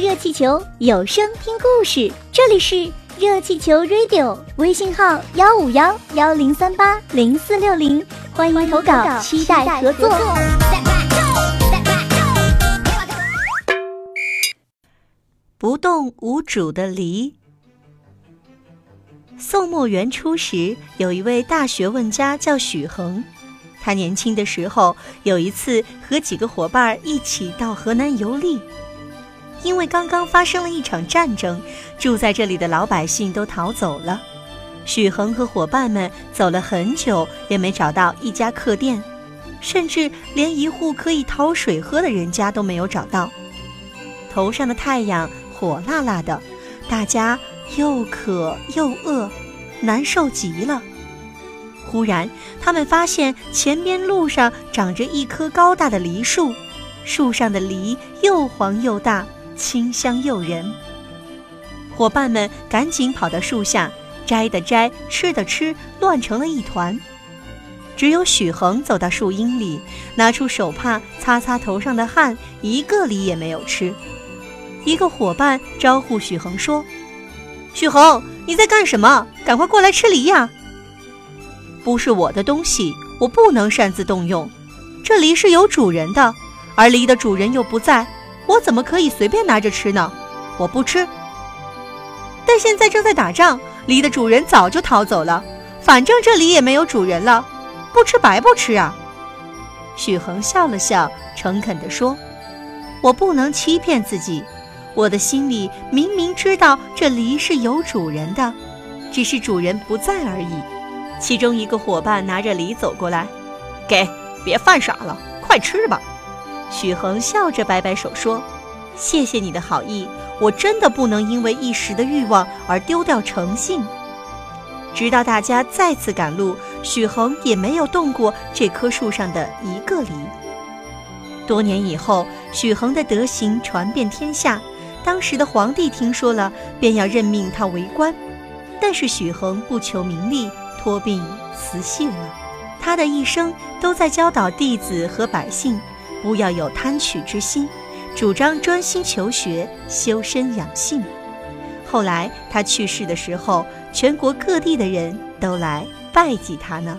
热气球，有声听故事。这里是热气球 Radio，微信号幺五幺幺零三八零四六零，欢迎投稿，期待合作。不动无主的梨。宋末元初时，有一位大学问家叫许衡。他年轻的时候，有一次和几个伙伴一起到河南游历。因为刚刚发生了一场战争，住在这里的老百姓都逃走了。许衡和伙伴们走了很久，也没找到一家客店，甚至连一户可以讨水喝的人家都没有找到。头上的太阳火辣辣的，大家又渴又饿，难受极了。忽然，他们发现前边路上长着一棵高大的梨树，树上的梨又黄又大，清香诱人。伙伴们赶紧跑到树下，摘的摘，吃的吃，乱成了一团。只有许衡走到树荫里，拿出手帕擦擦头上的汗，一个梨也没有吃。一个伙伴招呼许衡说：“许衡，你在干什么？赶快过来吃梨呀！”不是我的东西，我不能擅自动用。这梨是有主人的，而梨的主人又不在，我怎么可以随便拿着吃呢？我不吃。但现在正在打仗，梨的主人早就逃走了，反正这梨也没有主人了，不吃白不吃啊！许衡笑了笑，诚恳地说：“我不能欺骗自己，我的心里明明知道这梨是有主人的，只是主人不在而已。”其中一个伙伴拿着梨走过来，给，别犯傻了，快吃吧。许衡笑着摆摆手说：“谢谢你的好意，我真的不能因为一时的欲望而丢掉诚信。”直到大家再次赶路，许衡也没有动过这棵树上的一个梨。多年以后，许衡的德行传遍天下，当时的皇帝听说了，便要任命他为官，但是许衡不求名利。托病辞谢了，他的一生都在教导弟子和百姓，不要有贪取之心，主张专心求学、修身养性。后来他去世的时候，全国各地的人都来拜祭他呢。